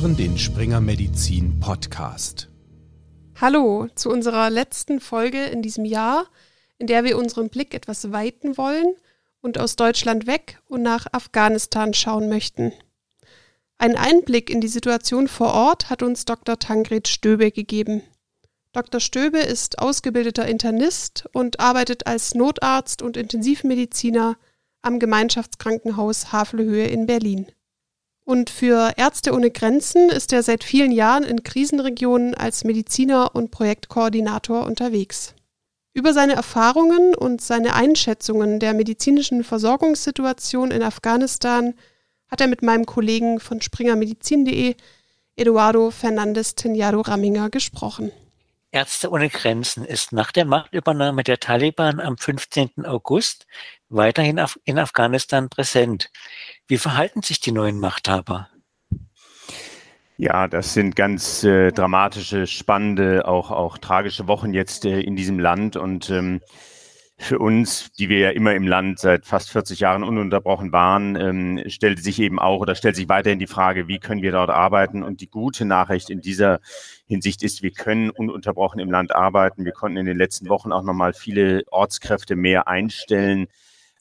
hören den Springer Medizin Podcast. Hallo zu unserer letzten Folge in diesem Jahr, in der wir unseren Blick etwas weiten wollen und aus Deutschland weg und nach Afghanistan schauen möchten. Einen Einblick in die Situation vor Ort hat uns Dr. Tangred Stöbe gegeben. Dr. Stöbe ist ausgebildeter Internist und arbeitet als Notarzt und Intensivmediziner am Gemeinschaftskrankenhaus Havelhöhe in Berlin. Und für Ärzte ohne Grenzen ist er seit vielen Jahren in Krisenregionen als Mediziner und Projektkoordinator unterwegs. Über seine Erfahrungen und seine Einschätzungen der medizinischen Versorgungssituation in Afghanistan hat er mit meinem Kollegen von springermedizin.de, Eduardo Fernandes Tenyado Ramminger, gesprochen. Ärzte ohne Grenzen ist nach der Machtübernahme der Taliban am 15. August weiterhin in Afghanistan präsent. Wie verhalten sich die neuen Machthaber? Ja, das sind ganz äh, dramatische, spannende, auch, auch tragische Wochen jetzt äh, in diesem Land. Und ähm, für uns, die wir ja immer im Land seit fast 40 Jahren ununterbrochen waren, ähm, stellte sich eben auch oder stellt sich weiterhin die Frage, wie können wir dort arbeiten? Und die gute Nachricht in dieser Hinsicht ist, wir können ununterbrochen im Land arbeiten. Wir konnten in den letzten Wochen auch nochmal viele Ortskräfte mehr einstellen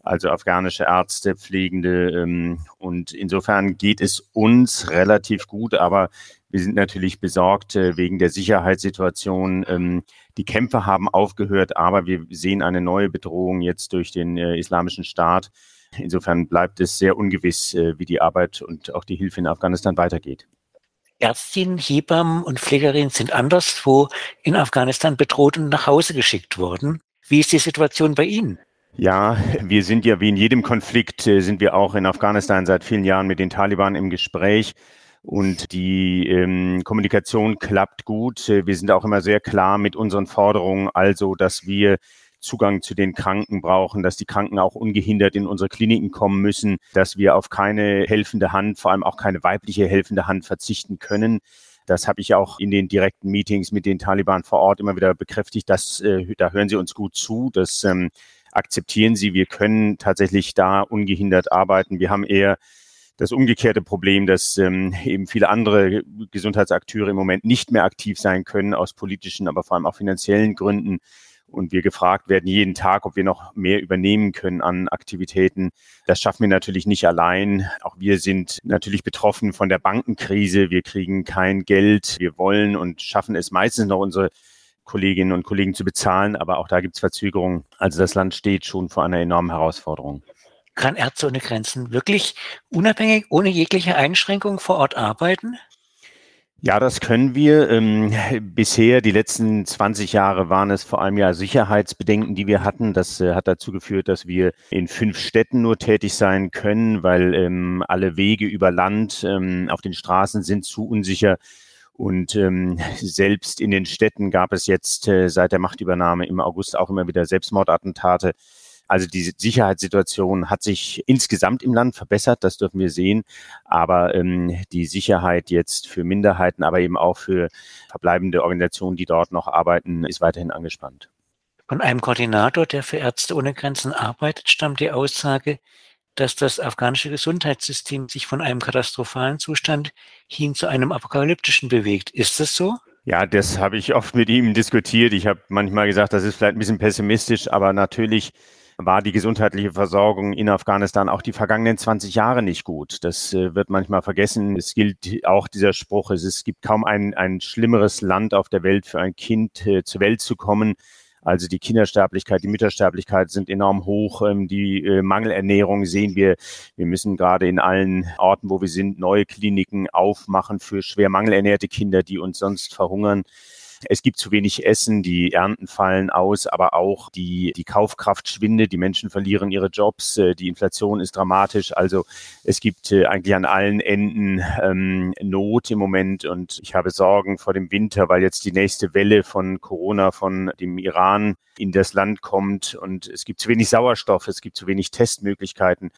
also afghanische Ärzte, Pflegende. Ähm, und insofern geht es uns relativ gut, aber wir sind natürlich besorgt äh, wegen der Sicherheitssituation. Ähm, die Kämpfe haben aufgehört, aber wir sehen eine neue Bedrohung jetzt durch den äh, Islamischen Staat. Insofern bleibt es sehr ungewiss, äh, wie die Arbeit und auch die Hilfe in Afghanistan weitergeht. Ärztinnen, Hebammen und Pflegerinnen sind anderswo in Afghanistan bedroht und nach Hause geschickt worden. Wie ist die Situation bei Ihnen? Ja, wir sind ja wie in jedem Konflikt, äh, sind wir auch in Afghanistan seit vielen Jahren mit den Taliban im Gespräch. Und die ähm, Kommunikation klappt gut. Äh, wir sind auch immer sehr klar mit unseren Forderungen, also dass wir Zugang zu den Kranken brauchen, dass die Kranken auch ungehindert in unsere Kliniken kommen müssen, dass wir auf keine helfende Hand, vor allem auch keine weibliche helfende Hand verzichten können. Das habe ich auch in den direkten Meetings mit den Taliban vor Ort immer wieder bekräftigt. Dass, äh, da hören sie uns gut zu. Das ähm, akzeptieren sie, wir können tatsächlich da ungehindert arbeiten. Wir haben eher das umgekehrte Problem, dass ähm, eben viele andere Gesundheitsakteure im Moment nicht mehr aktiv sein können aus politischen, aber vor allem auch finanziellen Gründen. Und wir gefragt werden jeden Tag, ob wir noch mehr übernehmen können an Aktivitäten. Das schaffen wir natürlich nicht allein. Auch wir sind natürlich betroffen von der Bankenkrise. Wir kriegen kein Geld. Wir wollen und schaffen es meistens noch unsere Kolleginnen und Kollegen zu bezahlen, aber auch da gibt es Verzögerungen. Also das Land steht schon vor einer enormen Herausforderung. Kann Ärzte ohne Grenzen wirklich unabhängig, ohne jegliche Einschränkung vor Ort arbeiten? Ja, das können wir. Ähm, bisher, die letzten 20 Jahre, waren es vor allem ja Sicherheitsbedenken, die wir hatten. Das äh, hat dazu geführt, dass wir in fünf Städten nur tätig sein können, weil ähm, alle Wege über Land ähm, auf den Straßen sind zu unsicher. Und ähm, selbst in den Städten gab es jetzt äh, seit der Machtübernahme im August auch immer wieder Selbstmordattentate. Also die Sicherheitssituation hat sich insgesamt im Land verbessert, das dürfen wir sehen. Aber ähm, die Sicherheit jetzt für Minderheiten, aber eben auch für verbleibende Organisationen, die dort noch arbeiten, ist weiterhin angespannt. Von einem Koordinator, der für Ärzte ohne Grenzen arbeitet, stammt die Aussage, dass das afghanische Gesundheitssystem sich von einem katastrophalen Zustand hin zu einem apokalyptischen bewegt. Ist das so? Ja, das habe ich oft mit ihm diskutiert. Ich habe manchmal gesagt, das ist vielleicht ein bisschen pessimistisch, aber natürlich war die gesundheitliche Versorgung in Afghanistan auch die vergangenen 20 Jahre nicht gut. Das äh, wird manchmal vergessen. Es gilt auch dieser Spruch, es, gibt kaum ein, ein schlimmeres Land auf der Welt für ein Kind äh, zur Welt zu kommen also die Kindersterblichkeit, die Müttersterblichkeit sind enorm hoch. Ähm, die äh, Mangelernährung sehen wir. Wir müssen gerade in allen Orten, wo wir sind, neue Kliniken aufmachen für schwer mangelernährte Kinder, die uns sonst verhungern. Es gibt zu wenig Essen, die Ernten fallen aus, aber auch die, die Kaufkraft schwindet, die Menschen verlieren ihre Jobs, äh, die Inflation ist dramatisch. Also es gibt äh, eigentlich an allen Enden ähm, Not im Moment und ich habe Sorgen vor dem Winter, weil jetzt die nächste Welle von Corona von dem Iran in das Land kommt und es gibt zu wenig Sauerstoff, es gibt zu wenig Testmöglichkeiten.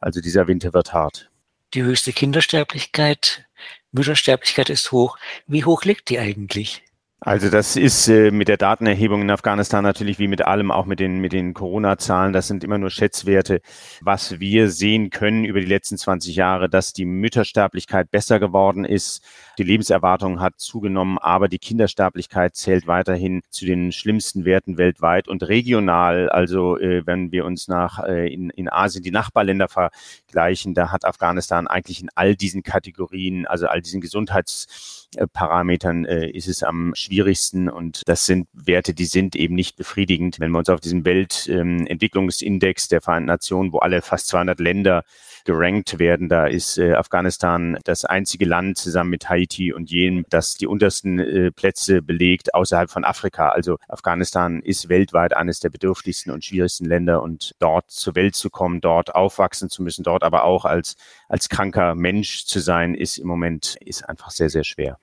Also dieser Winter wird hart. Die höchste Kindersterblichkeit, Müttersterblichkeit ist hoch. Wie hoch liegt die eigentlich? Also das ist äh, mit der Datenerhebung in Afghanistan natürlich wie mit allem, auch mit den, mit den Corona-Zahlen, das sind immer nur Schätzwerte. Was wir sehen können über die letzten 20 Jahre, dass die Müttersterblichkeit besser geworden ist, die Lebenserwartung hat zugenommen, aber die Kindersterblichkeit zählt weiterhin zu den schlimmsten Werten weltweit und regional. Also äh, wenn wir uns nach äh, in, in Asien die Nachbarländer vergleichen, da hat Afghanistan eigentlich in all diesen Kategorien, also all diesen Gesundheitsparametern, äh, ist es am schwierigsten und das sind Werte, die sind eben nicht befriedigend. Wenn wir uns auf diesen Weltentwicklungsindex der Vereinten Nationen, wo alle fast 200 Länder gerankt werden. Da ist äh, Afghanistan das einzige Land zusammen mit Haiti und Jemen, das die untersten äh, Plätze belegt außerhalb von Afrika. Also Afghanistan ist weltweit eines der bedürftigsten und schwierigsten Länder und dort zur Welt zu kommen, dort aufwachsen zu müssen, dort aber auch als, als kranker Mensch zu sein, ist im Moment, ist einfach sehr, sehr schwer.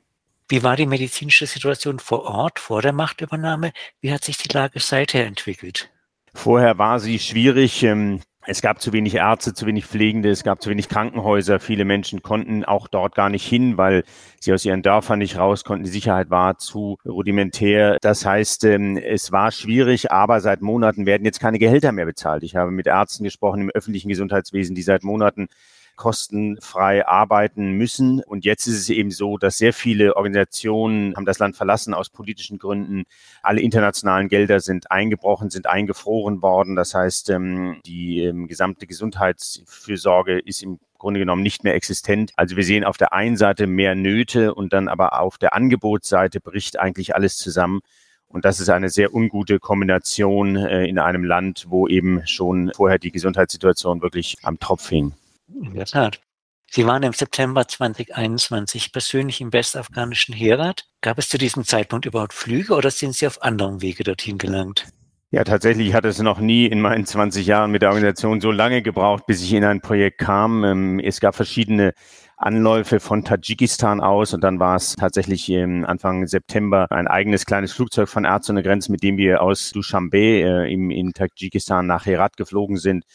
Wie war die medizinische Situation vor Ort, vor der Machtübernahme? Wie hat sich die Lage seither entwickelt? Vorher war sie schwierig. Ähm, es gab zu wenig Ärzte, zu wenig Pflegende, es gab zu wenig Krankenhäuser. Viele Menschen konnten auch dort gar nicht hin, weil sie aus ihren Dörfern nicht raus konnten. Die Sicherheit war zu rudimentär. Das heißt, ähm, es war schwierig, aber seit Monaten werden jetzt keine Gehälter mehr bezahlt. Ich habe mit Ärzten gesprochen im öffentlichen Gesundheitswesen, die seit Monaten kostenfrei arbeiten müssen. Und jetzt ist es eben so, dass sehr viele Organisationen haben das Land verlassen aus politischen Gründen. Alle internationalen Gelder sind eingebrochen, sind eingefroren worden. Das heißt, ähm, die ähm, gesamte Gesundheitsfürsorge ist im Grunde genommen nicht mehr existent. Also wir sehen auf der einen Seite mehr Nöte und dann aber auf der Angebotsseite bricht eigentlich alles zusammen. Und das ist eine sehr ungute Kombination äh, in einem Land, wo eben schon vorher die Gesundheitssituation wirklich am Tropf hing. In der Tat. Sie waren im September 2021 persönlich im westafghanischen Herat. Gab es zu diesem Zeitpunkt überhaupt Flüge oder sind Sie auf anderem Wege dorthin gelangt? Ja, tatsächlich hat es noch nie in meinen 20 Jahren mit der Organisation so lange gebraucht, bis ich in ein Projekt kam. Ähm, es gab verschiedene Anläufe von Tadschikistan aus und dann war es tatsächlich Anfang September ein eigenes kleines Flugzeug von Ärzte ohne Grenzen, mit dem wir aus Dushanbe äh, in Tadschikistan nach Herat geflogen sind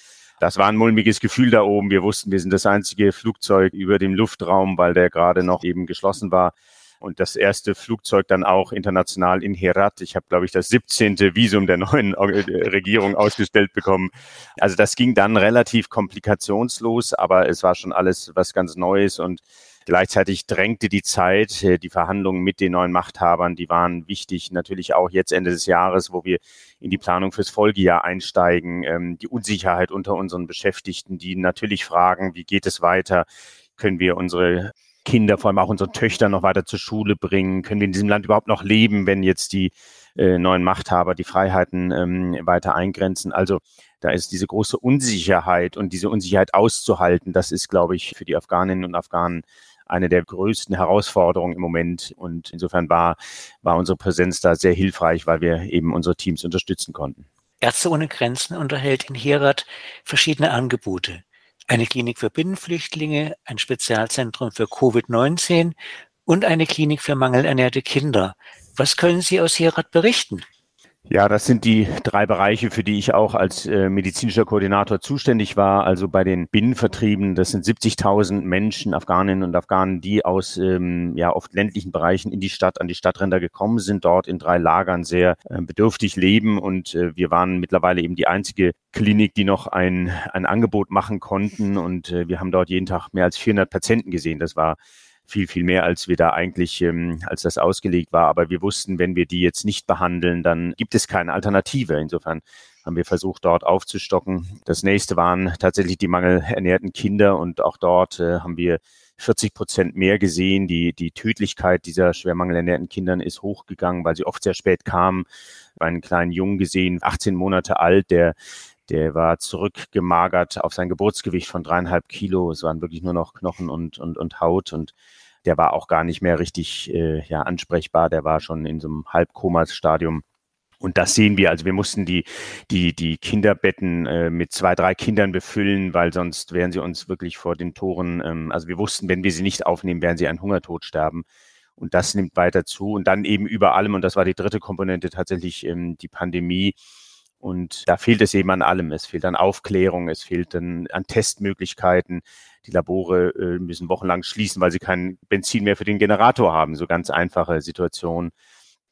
das war ein mulmiges Gefühl da oben. Wir wussten, wir sind das einzige Flugzeug über dem Luftraum, weil der gerade noch eben geschlossen war. Und das erste Flugzeug dann auch international in Herat. Ich habe, glaube ich, das 17. Visum der neuen äh, Regierung ausgestellt bekommen. Also das ging dann relativ komplikationslos, aber es war schon alles was ganz Neues und Gleichzeitig drängte die Zeit, äh, die Verhandlungen mit den neuen Machthabern, die waren wichtig. Natürlich auch jetzt Ende des Jahres, wo wir in die Planung fürs Folgejahr einsteigen. Ähm, die Unsicherheit unter unseren Beschäftigten, die natürlich fragen, wie geht es weiter? Können wir unsere Kinder, vor allem auch unsere Töchter noch weiter zur Schule bringen? Können wir in diesem Land überhaupt noch leben, wenn jetzt die äh, neuen Machthaber die Freiheiten ähm, weiter eingrenzen? Also da ist diese große Unsicherheit und diese Unsicherheit auszuhalten, das ist, glaube ich, für die Afghaninnen und Afghanen eine der größten Herausforderungen im Moment. Und insofern war, war unsere Präsenz da sehr hilfreich, weil wir eben unsere Teams unterstützen konnten. Ärzte ohne Grenzen unterhält in Herat verschiedene Angebote. Eine Klinik für Binnenflüchtlinge, ein Spezialzentrum für Covid-19 und eine Klinik für mangelernährte Kinder. Was können Sie aus Herat berichten? Ja, das sind die drei Bereiche, für die ich auch als äh, medizinischer Koordinator zuständig war. Also bei den Binnenvertrieben, das sind 70.000 Menschen, Afghaninnen und Afghanen, die aus ähm, ja oft ländlichen Bereichen in die Stadt, an die Stadtränder gekommen sind, dort in drei Lagern sehr äh, bedürftig leben. Und äh, wir waren mittlerweile eben die einzige Klinik, die noch ein, ein Angebot machen konnten. Und äh, wir haben dort jeden Tag mehr als 400 Patienten gesehen. Das war viel, viel mehr, als wir da eigentlich, ähm, als das ausgelegt war. Aber wir wussten, wenn wir die jetzt nicht behandeln, dann gibt es keine Alternative. Insofern haben wir versucht, dort aufzustocken. Das nächste waren tatsächlich die mangelernährten Kinder und auch dort äh, haben wir 40 Prozent mehr gesehen. Die, die Tödlichkeit dieser schwer mangelernährten Kindern ist hochgegangen, weil sie oft sehr spät kamen. Einen kleinen Jungen gesehen, 18 Monate alt, der der war zurückgemagert auf sein Geburtsgewicht von dreieinhalb Kilo. Es waren wirklich nur noch Knochen und, und, und Haut und der war auch gar nicht mehr richtig äh, ja, ansprechbar. Der war schon in so einem Halbkomas-Stadium. Und das sehen wir. Also wir mussten die, die, die Kinderbetten äh, mit zwei, drei Kindern befüllen, weil sonst wären sie uns wirklich vor den Toren, ähm, also wir wussten, wenn wir sie nicht aufnehmen, werden sie einen Hungertod sterben. Und das nimmt weiter zu. Und dann eben über allem, und das war die dritte Komponente, tatsächlich ähm, die Pandemie. Und da fehlt es eben an allem. Es fehlt an Aufklärung, es fehlt an, an Testmöglichkeiten. Die Labore äh, müssen wochenlang schließen, weil sie kein Benzin mehr für den Generator haben. So ganz einfache Situation.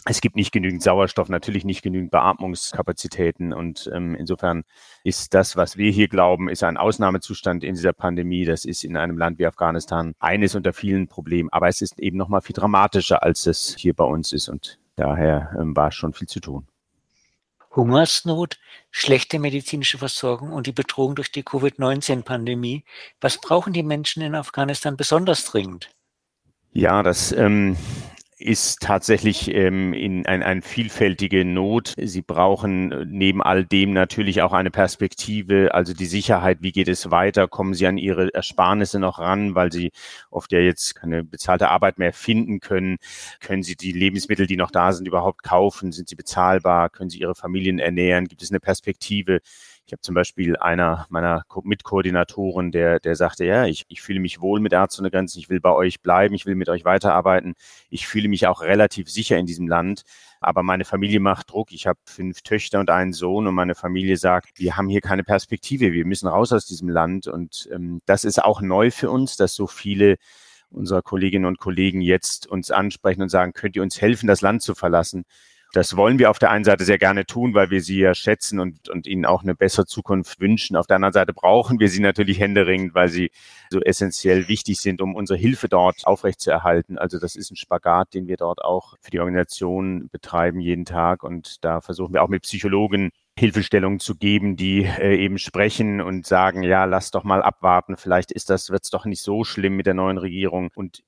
es gibt nicht genügend Sauerstoff, natürlich nicht genügend Beatmungskapazitäten. Und ähm, insofern ist das, was wir hier glauben, ist ein Ausnahmezustand in dieser Pandemie. Das ist in einem Land wie Afghanistan eines unter vielen Problemen. Aber es ist eben noch mal viel dramatischer, als es hier bei uns ist. Und daher ähm, war schon viel zu tun. Hungersnot, schlechte medizinische Versorgung und die Bedrohung durch die Covid-19-Pandemie. Was brauchen die Menschen in Afghanistan besonders dringend? Ja, das ähm, ist tatsächlich ähm, in ein, eine vielfältige Not. Sie brauchen äh, neben all dem natürlich auch eine Perspektive, also die Sicherheit, wie geht es weiter, kommen Sie an Ihre Ersparnisse noch ran, weil Sie oft ja jetzt keine bezahlte Arbeit mehr finden können. Können Sie die Lebensmittel, die noch da sind, überhaupt kaufen? Sind sie bezahlbar? Können Sie Ihre Familien ernähren? Gibt es eine Perspektive? Ich habe zum Beispiel einer meiner Mitkoordinatoren, der, der sagte, ja, ich, ich fühle mich wohl mit Ärzte ohne Grenzen, ich will bei euch bleiben, ich will mit euch weiterarbeiten. Ich fühle mich auch relativ sicher in diesem Land, aber meine Familie macht Druck. Ich habe fünf Töchter und einen Sohn und meine Familie sagt, wir haben hier keine Perspektive, wir müssen raus aus diesem Land. Und ähm, das ist auch neu für uns, dass so viele unserer Kolleginnen und Kollegen jetzt uns ansprechen und sagen, könnt ihr uns helfen, das Land zu verlassen? Das wollen wir auf der einen Seite sehr gerne tun, weil wir sie ja schätzen und, und ihnen auch eine bessere Zukunft wünschen. Auf der anderen Seite brauchen wir sie natürlich händeringend, weil sie so essentiell wichtig sind, um unsere Hilfe dort aufrechtzuerhalten. Also das ist ein Spagat, den wir dort auch für die Organisation betreiben jeden Tag. Und da versuchen wir auch mit Psychologen Hilfestellungen zu geben, die äh, eben sprechen und sagen, ja, lass doch mal abwarten, vielleicht ist das, wird's doch nicht so schlimm mit der neuen Regierung. Und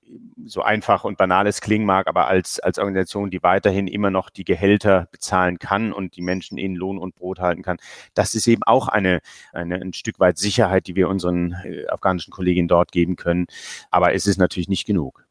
so einfach und banal es klingen mag, aber als, als Organisation, die weiterhin immer noch die Gehälter bezahlen kann und die Menschen in Lohn und Brot halten kann, das ist eben auch eine, eine ein Stück weit Sicherheit, die wir unseren äh, afghanischen Kolleginnen dort geben können. Aber es ist natürlich nicht genug.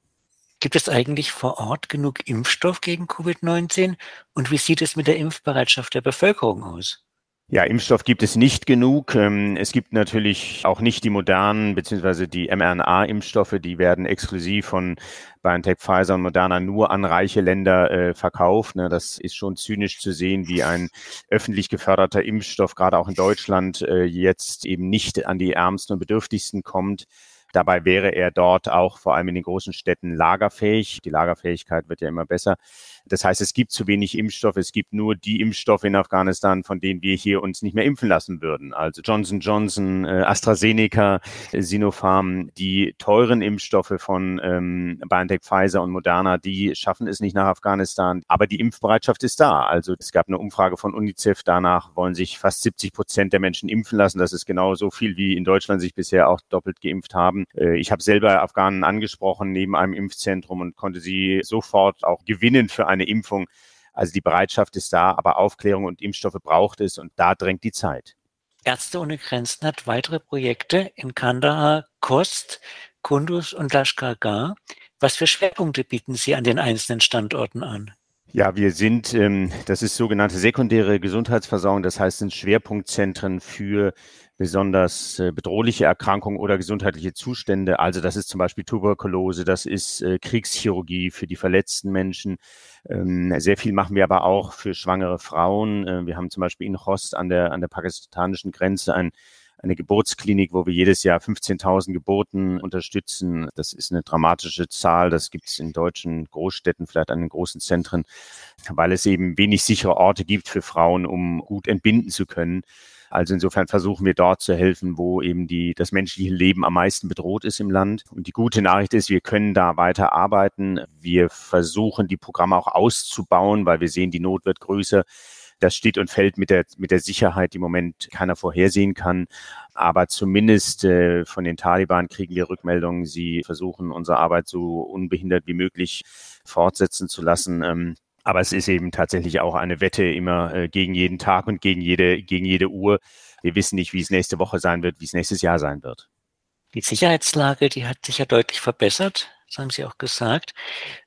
Gibt es eigentlich vor Ort genug Impfstoff gegen Covid-19? Und wie sieht es mit der Impfbereitschaft der Bevölkerung aus? Ja, Impfstoff gibt es nicht genug. Ähm, es gibt natürlich auch nicht die modernen beziehungsweise die mRNA-Impfstoffe, die werden exklusiv von BioNTech, Pfizer und Moderna nur an reiche Länder äh, verkauft. Ne? Das ist schon zynisch zu sehen, wie ein öffentlich geförderter Impfstoff gerade auch in Deutschland äh, jetzt eben nicht an die Ärmsten und Bedürftigsten kommt. Dabei wäre er dort auch vor allem in den großen Städten lagerfähig. Die Lagerfähigkeit wird ja immer besser. Das heißt, es gibt zu wenig Impfstoff. Es gibt nur die Impfstoffe in Afghanistan, von denen wir hier uns nicht mehr impfen lassen würden. Also Johnson Johnson, äh, AstraZeneca, äh, Sinopharm, die teuren Impfstoffe von ähm, BioNTech, Pfizer und Moderna, die schaffen es nicht nach Afghanistan. Aber die Impfbereitschaft ist da. Also es gab eine Umfrage von UNICEF. Danach wollen sich fast 70 Prozent der Menschen impfen lassen. Das ist genau so viel, wie in Deutschland sich bisher auch doppelt geimpft haben. Äh, ich habe selber Afghanen angesprochen neben einem Impfzentrum und konnte sie sofort auch gewinnen für eine Impfung. Also die Bereitschaft ist da, aber Aufklärung und Impfstoffe braucht es und da drängt die Zeit. Ärzte ohne Grenzen hat weitere Projekte in Kandahar, Kost, Kunduz und Lashkar Was für Schwerpunkte bieten Sie an den einzelnen Standorten an? Ja, wir sind, ähm, das ist sogenannte sekundäre Gesundheitsversorgung, das heißt, sind Schwerpunktzentren für besonders äh, bedrohliche Erkrankungen oder gesundheitliche Zustände. Also das ist zum Beispiel Tuberkulose, das ist äh, Kriegschirurgie für die verletzten Menschen. Ähm, sehr viel machen wir aber auch für schwangere Frauen. Äh, wir haben zum Beispiel in Host an der, an der pakistanischen Grenze ein eine Geburtsklinik, wo wir jedes Jahr 15.000 Geburten unterstützen. Das ist eine dramatische Zahl. Das gibt es in deutschen Großstädten, vielleicht an den großen Zentren, weil es eben wenig sichere Orte gibt für Frauen, um gut entbinden zu können. Also insofern versuchen wir dort zu helfen, wo eben die, das menschliche Leben am meisten bedroht ist im Land. Und die gute Nachricht ist, wir können da weiter arbeiten. Wir versuchen, die Programme auch auszubauen, weil wir sehen, die Not wird größer. Das steht und fällt mit der, mit der Sicherheit, die im Moment keiner vorhersehen kann. Aber zumindest äh, von den Taliban kriegen wir Rückmeldungen. Sie versuchen, unsere Arbeit so unbehindert wie möglich fortsetzen zu lassen. Ähm, aber es ist eben tatsächlich auch eine Wette immer äh, gegen jeden Tag und gegen jede, gegen jede Uhr. Wir wissen nicht, wie es nächste Woche sein wird, wie es nächstes Jahr sein wird. Die Sicherheitslage, die hat sich ja deutlich verbessert, das haben Sie auch gesagt.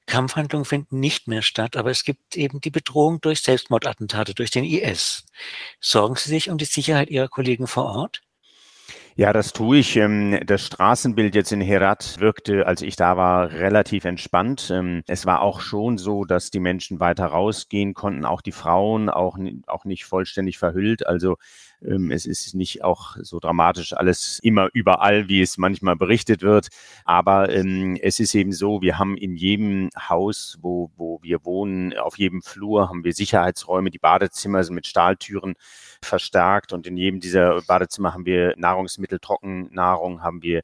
Kampfhandlungen finden nicht mehr statt, aber es gibt eben die Bedrohung durch Selbstmordattentate, durch den IS. Sorgen Sie sich um die Sicherheit Ihrer Kollegen vor Ort? Ja, das tue ich. Ähm, das Straßenbild jetzt in Herat wirkte, als ich da war, relativ entspannt. Ähm, es war auch schon so, dass die Menschen weiter rausgehen konnten, auch die Frauen, auch, nicht vollständig verhüllt. Also es ist nicht auch so dramatisch alles immer überall, wie es manchmal berichtet wird. Aber es ist eben so, wir haben in jedem Haus, wo, wo wir wohnen, auf jedem Flur haben wir Sicherheitsräume. Die Badezimmer sind mit Stahltüren verstärkt und in jedem dieser Badezimmer haben wir Nahrungsmittel, Trockennahrung, haben wir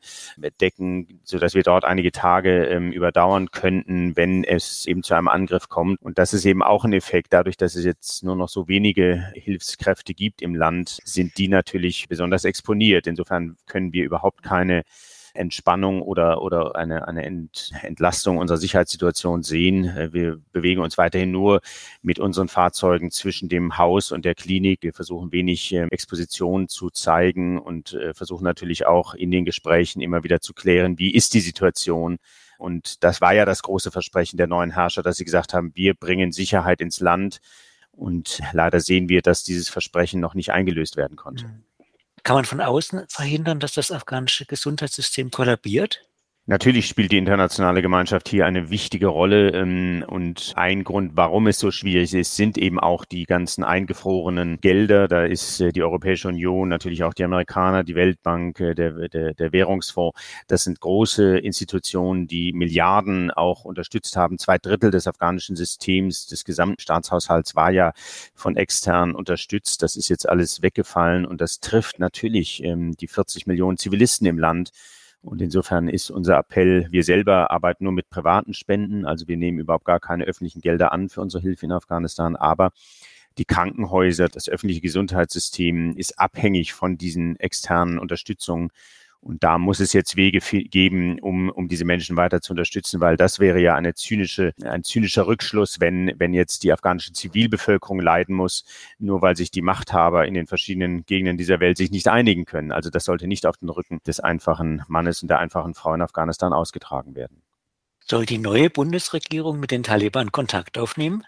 Decken, so dass wir dort einige Tage ähm, überdauern könnten, wenn es eben zu einem Angriff kommt. Und das ist eben auch ein Effekt. Dadurch, dass es jetzt nur noch so wenige Hilfskräfte gibt im Land, sind die natürlich besonders exponiert. Insofern können wir überhaupt keine Entspannung oder, oder eine, eine Ent, Entlastung unserer Sicherheitssituation sehen. Äh, wir bewegen uns weiterhin nur mit unseren Fahrzeugen zwischen dem Haus und der Klinik. Wir versuchen wenig äh, Exposition zu zeigen und äh, versuchen natürlich auch in den Gesprächen immer wieder zu klären, wie ist die Situation. Und das war ja das große Versprechen der neuen Herrscher, dass sie gesagt haben, wir bringen Sicherheit ins Land. Und leider sehen wir, dass dieses Versprechen noch nicht eingelöst werden konnte. Mhm. Kann man von außen verhindern, dass das afghanische Gesundheitssystem kollabiert? Natürlich spielt die internationale Gemeinschaft hier eine wichtige Rolle ähm, und ein Grund, warum es so schwierig ist, sind eben auch die ganzen eingefrorenen Gelder. Da ist äh, die Europäische Union, natürlich auch die Amerikaner, die Weltbank, äh, der, der, der Währungsfonds. Das sind große Institutionen, die Milliarden auch unterstützt haben. Zwei Drittel des afghanischen Systems, des gesamten Staatshaushalts war ja von extern unterstützt. Das ist jetzt alles weggefallen und das trifft natürlich ähm, die 40 Millionen Zivilisten im Land. Und insofern ist unser Appell, wir selber arbeiten nur mit privaten Spenden, also wir nehmen überhaupt gar keine öffentlichen Gelder an für unsere Hilfe in Afghanistan, aber die Krankenhäuser, das öffentliche Gesundheitssystem ist abhängig von diesen externen Unterstützungen. Und da muss es jetzt Wege geben, um, um diese Menschen weiter zu unterstützen, weil das wäre ja eine zynische, ein zynischer Rückschluss, wenn, wenn jetzt die afghanische Zivilbevölkerung leiden muss, nur weil sich die Machthaber in den verschiedenen Gegenden dieser Welt sich nicht einigen können. Also das sollte nicht auf den Rücken des einfachen Mannes und der einfachen Frau in Afghanistan ausgetragen werden. Soll die neue Bundesregierung mit den Taliban Kontakt aufnehmen?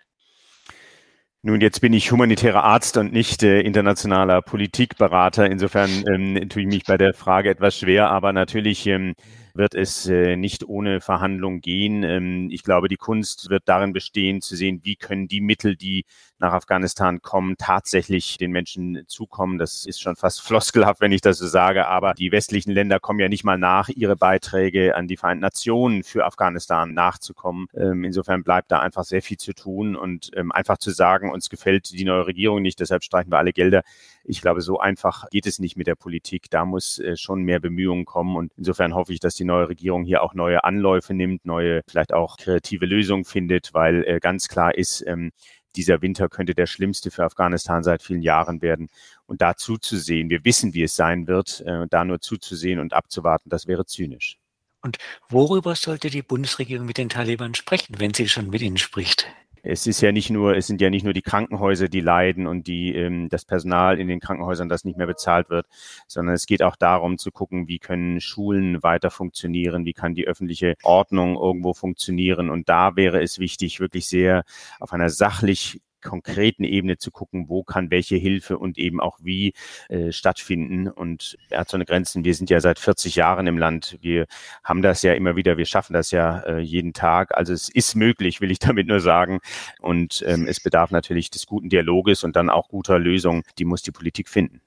Nun, jetzt bin ich humanitärer Arzt und nicht äh, internationaler Politikberater. Insofern ähm, tue ich mich bei der Frage etwas schwer, aber natürlich ähm, wird es äh, nicht ohne Verhandlung gehen. Ähm, ich glaube, die Kunst wird darin bestehen, zu sehen, wie können die Mittel, die nach Afghanistan kommen, tatsächlich den Menschen zukommen. Das ist schon fast floskelhaft, wenn ich das so sage, aber die westlichen Länder kommen ja nicht mal nach, ihre Beiträge an die Vereinten Nationen für Afghanistan nachzukommen. Ähm, insofern bleibt da einfach sehr viel zu tun und ähm, einfach zu sagen, uns gefällt die neue Regierung nicht, deshalb streichen wir alle Gelder. Ich glaube, so einfach geht es nicht mit der Politik. Da muss äh, schon mehr Bemühungen kommen und insofern hoffe ich, dass die neue Regierung hier auch neue Anläufe nimmt, neue, vielleicht auch kreative Lösungen findet, weil äh, ganz klar ist, ähm, dieser Winter könnte der schlimmste für Afghanistan seit vielen Jahren werden. Und da zuzusehen, wir wissen, wie es sein wird, äh, da nur zuzusehen und abzuwarten, das wäre zynisch. Und worüber sollte die Bundesregierung mit den Taliban sprechen, wenn sie schon mit ihnen spricht? Es ist ja nicht nur, es sind ja nicht nur die Krankenhäuser, die leiden und die ähm, das Personal in den Krankenhäusern, das nicht mehr bezahlt wird, sondern es geht auch darum zu gucken, wie können Schulen weiter funktionieren, wie kann die öffentliche Ordnung irgendwo funktionieren. Und da wäre es wichtig, wirklich sehr auf einer sachlich konkreten Ebene zu gucken, wo kann welche Hilfe und eben auch wie äh, stattfinden. Und Ärzte ohne Grenzen, wir sind ja seit 40 Jahren im Land. Wir haben das ja immer wieder, wir schaffen das ja äh, jeden Tag. Also es ist möglich, will ich damit nur sagen. Und ähm, es bedarf natürlich des guten Dialoges und dann auch guter Lösungen. Die muss die Politik finden.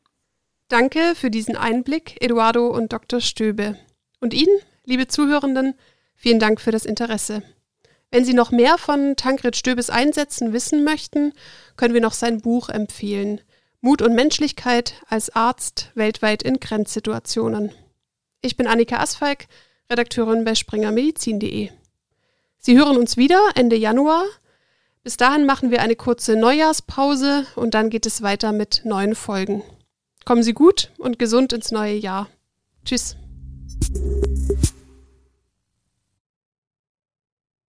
Danke für diesen Einblick, Eduardo und Dr. Stöbe. Und Ihnen, liebe Zuhörenden, vielen Dank für das Interesse. Wenn Sie noch mehr von Tankred Stöbes Einsätzen wissen möchten, können wir noch sein Buch empfehlen. Mut und Menschlichkeit als Arzt weltweit in Grenzsituationen. Ich bin Annika Asfalk, Redakteurin bei springermedizin.de. Sie hören uns wieder Ende Januar. Bis dahin machen wir eine kurze Neujahrspause und dann geht es weiter mit neuen Folgen. Kommen Sie gut und gesund ins neue Jahr. Tschüss.